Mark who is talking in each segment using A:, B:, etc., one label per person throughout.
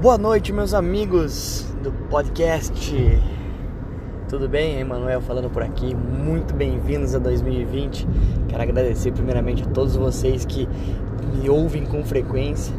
A: Boa noite, meus amigos do podcast. Tudo bem? Emanuel falando por aqui. Muito bem-vindos a 2020. Quero agradecer primeiramente a todos vocês que me ouvem com frequência.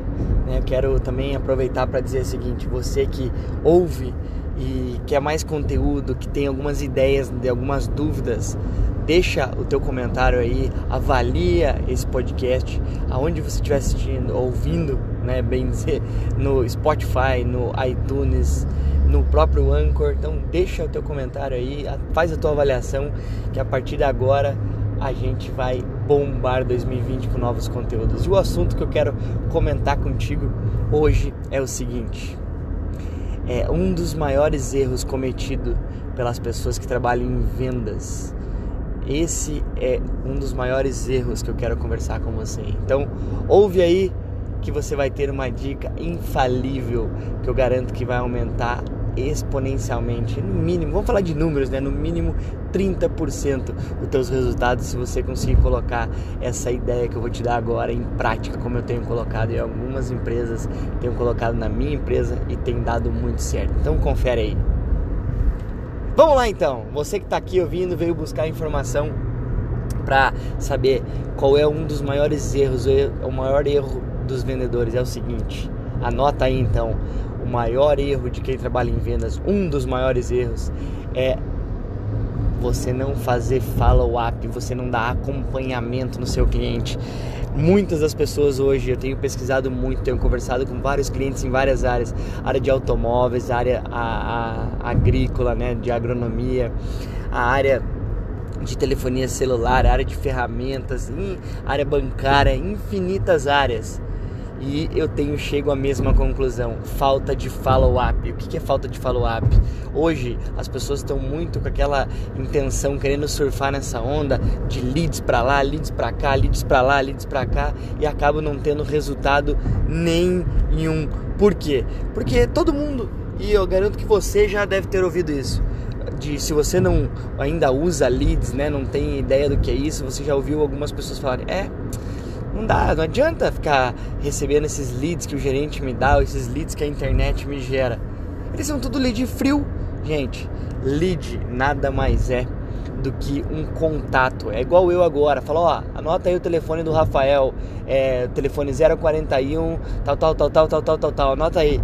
A: Né? Quero também aproveitar para dizer o seguinte: você que ouve e quer mais conteúdo, que tem algumas ideias, de algumas dúvidas, deixa o teu comentário aí, avalia esse podcast, aonde você estiver assistindo, ouvindo, né, bem dizer, no Spotify, no iTunes, no próprio Anchor. Então deixa o teu comentário aí, faz a tua avaliação, que a partir de agora a gente vai bombar 2020 com novos conteúdos. E o assunto que eu quero comentar contigo hoje é o seguinte: é um dos maiores erros cometidos pelas pessoas que trabalham em vendas. Esse é um dos maiores erros que eu quero conversar com você. Então, ouve aí que você vai ter uma dica infalível que eu garanto que vai aumentar exponencialmente, no mínimo, vamos falar de números, né? No mínimo 30% os teus resultados se você conseguir colocar essa ideia que eu vou te dar agora em prática, como eu tenho colocado em algumas empresas, tenho colocado na minha empresa e tem dado muito certo. Então confere aí. Vamos lá então. Você que está aqui ouvindo veio buscar informação para saber qual é um dos maiores erros, o maior erro dos vendedores é o seguinte. Anota aí então, o maior erro de quem trabalha em vendas, um dos maiores erros é você não fazer follow-up, você não dar acompanhamento no seu cliente. Muitas das pessoas hoje, eu tenho pesquisado muito, tenho conversado com vários clientes em várias áreas, área de automóveis, área a, a, agrícola, né, de agronomia, a área de telefonia celular, área de ferramentas, área bancária, infinitas áreas e eu tenho chego à mesma conclusão: falta de follow-up. O que é falta de follow-up? Hoje as pessoas estão muito com aquela intenção querendo surfar nessa onda de leads para lá, leads para cá, leads para lá, leads para cá e acabam não tendo resultado nenhum. Por quê? Porque todo mundo e eu garanto que você já deve ter ouvido isso. De, se você não ainda usa leads, né, não tem ideia do que é isso, você já ouviu algumas pessoas falarem: "É, não dá, não adianta ficar recebendo esses leads que o gerente me dá, ou esses leads que a internet me gera. Eles são tudo lead frio, gente. Lead nada mais é do que um contato. É igual eu agora, falo, ó, anota aí o telefone do Rafael, é, telefone 041, tal, tal, tal, tal, tal, tal, tal, tal, anota aí.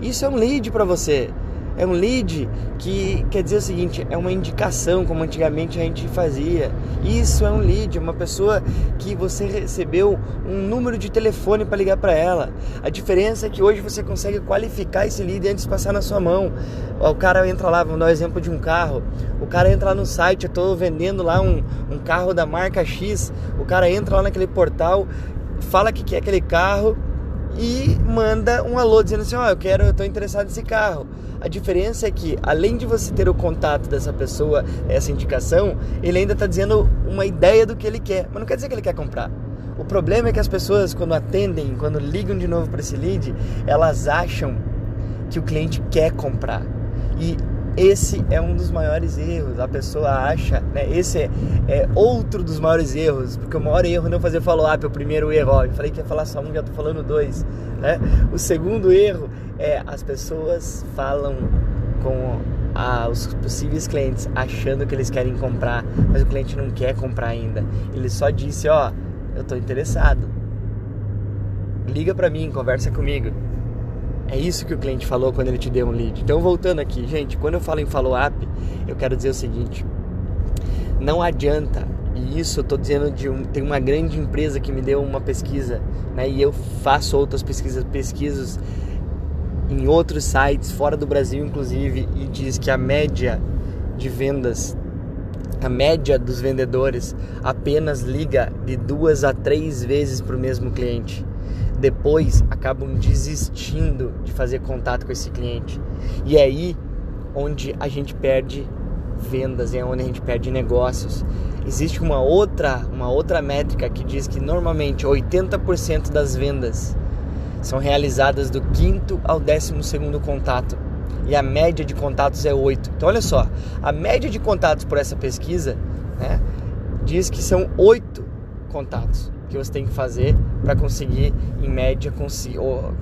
A: Isso é um lead para você. É um lead que quer dizer o seguinte, é uma indicação como antigamente a gente fazia. Isso é um lead, uma pessoa que você recebeu um número de telefone para ligar para ela. A diferença é que hoje você consegue qualificar esse lead antes de passar na sua mão. O cara entra lá, vamos dar o um exemplo de um carro. O cara entra lá no site, eu estou vendendo lá um, um carro da marca X. O cara entra lá naquele portal, fala que quer aquele carro e manda um alô dizendo assim, ó, oh, eu quero, eu tô interessado nesse carro. A diferença é que, além de você ter o contato dessa pessoa, essa indicação, ele ainda está dizendo uma ideia do que ele quer, mas não quer dizer que ele quer comprar. O problema é que as pessoas, quando atendem, quando ligam de novo para esse lead, elas acham que o cliente quer comprar. E esse é um dos maiores erros. A pessoa acha, né? Esse é, é outro dos maiores erros, porque o maior erro é não fazer follow-up, é o primeiro erro. Ó, eu falei que ia falar só um, já tô falando dois, né? O segundo erro é as pessoas falam com a, os possíveis clientes achando que eles querem comprar, mas o cliente não quer comprar ainda. Ele só disse, ó, eu tô interessado. Liga para mim, conversa comigo. É isso que o cliente falou quando ele te deu um lead. Então, voltando aqui, gente, quando eu falo em follow-up, eu quero dizer o seguinte: não adianta, e isso eu estou dizendo de um, tem uma grande empresa que me deu uma pesquisa, né, e eu faço outras pesquisas, pesquisas em outros sites, fora do Brasil inclusive, e diz que a média de vendas, a média dos vendedores apenas liga de duas a três vezes para o mesmo cliente depois acabam desistindo de fazer contato com esse cliente. E é aí onde a gente perde vendas, é onde a gente perde negócios. Existe uma outra, uma outra métrica que diz que normalmente 80% das vendas são realizadas do quinto ao décimo segundo contato. E a média de contatos é 8. Então olha só, a média de contatos por essa pesquisa né, diz que são 8 contatos. que você tem que fazer para conseguir, em média,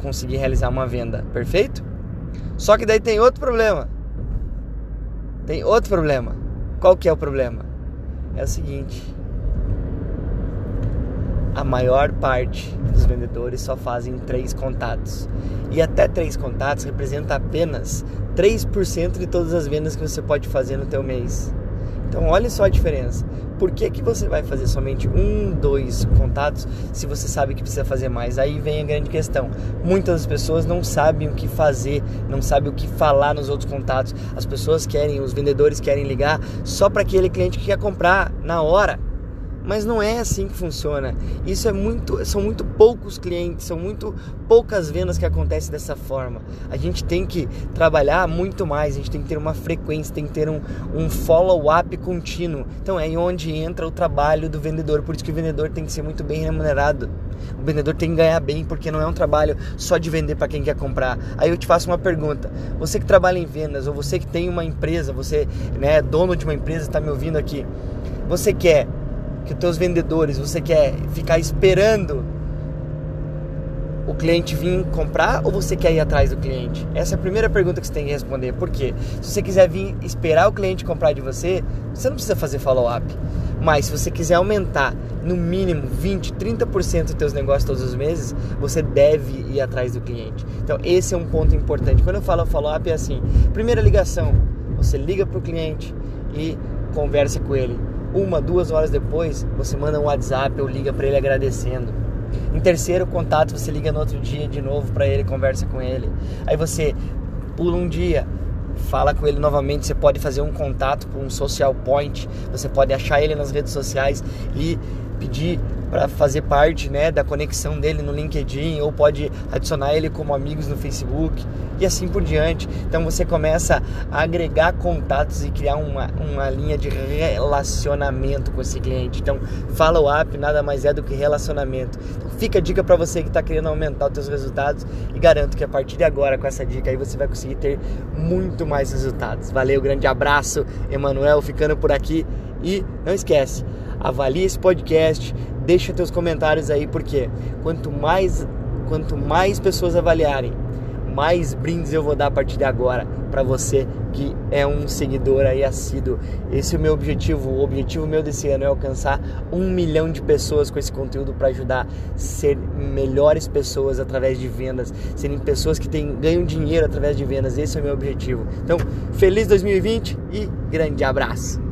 A: conseguir, realizar uma venda. Perfeito? Só que daí tem outro problema. Tem outro problema. Qual que é o problema? É o seguinte. A maior parte dos vendedores só fazem três contatos. E até três contatos representa apenas 3% de todas as vendas que você pode fazer no teu mês. Então olha só a diferença. Por que, que você vai fazer somente um, dois contatos se você sabe que precisa fazer mais? Aí vem a grande questão. Muitas pessoas não sabem o que fazer, não sabem o que falar nos outros contatos. As pessoas querem, os vendedores querem ligar só para aquele cliente que quer comprar na hora. Mas não é assim que funciona. Isso é muito, são muito poucos clientes, são muito poucas vendas que acontecem dessa forma. A gente tem que trabalhar muito mais, a gente tem que ter uma frequência, tem que ter um, um follow-up contínuo. Então é onde entra o trabalho do vendedor. Por isso que o vendedor tem que ser muito bem remunerado. O vendedor tem que ganhar bem, porque não é um trabalho só de vender para quem quer comprar. Aí eu te faço uma pergunta: você que trabalha em vendas ou você que tem uma empresa, você né, é dono de uma empresa, está me ouvindo aqui, você quer que os teus vendedores, você quer ficar esperando o cliente vir comprar ou você quer ir atrás do cliente? Essa é a primeira pergunta que você tem que responder. Por quê? Se você quiser vir esperar o cliente comprar de você, você não precisa fazer follow-up. Mas se você quiser aumentar no mínimo 20, 30% dos teus negócios todos os meses, você deve ir atrás do cliente. Então esse é um ponto importante. Quando eu falo follow-up é assim, primeira ligação, você liga para o cliente e conversa com ele uma, duas horas depois, você manda um WhatsApp ou liga para ele agradecendo. Em terceiro contato, você liga no outro dia de novo para ele, conversa com ele. Aí você pula um dia, fala com ele novamente. Você pode fazer um contato com um social point, você pode achar ele nas redes sociais e pedir para fazer parte né, da conexão dele no LinkedIn ou pode adicionar ele como amigos no Facebook e assim por diante. Então você começa a agregar contatos e criar uma, uma linha de relacionamento com esse cliente. Então, follow-up nada mais é do que relacionamento. Então, fica a dica para você que está querendo aumentar os seus resultados e garanto que a partir de agora, com essa dica aí, você vai conseguir ter muito mais resultados. Valeu, grande abraço, Emanuel, ficando por aqui e não esquece, avalie esse podcast, deixa teus comentários aí, porque quanto mais, quanto mais pessoas avaliarem, mais brindes eu vou dar a partir de agora para você que é um seguidor aí assíduo. Esse é o meu objetivo. O objetivo meu desse ano é alcançar um milhão de pessoas com esse conteúdo para ajudar a ser melhores pessoas através de vendas, serem pessoas que têm, ganham dinheiro através de vendas. Esse é o meu objetivo. Então, feliz 2020 e grande abraço!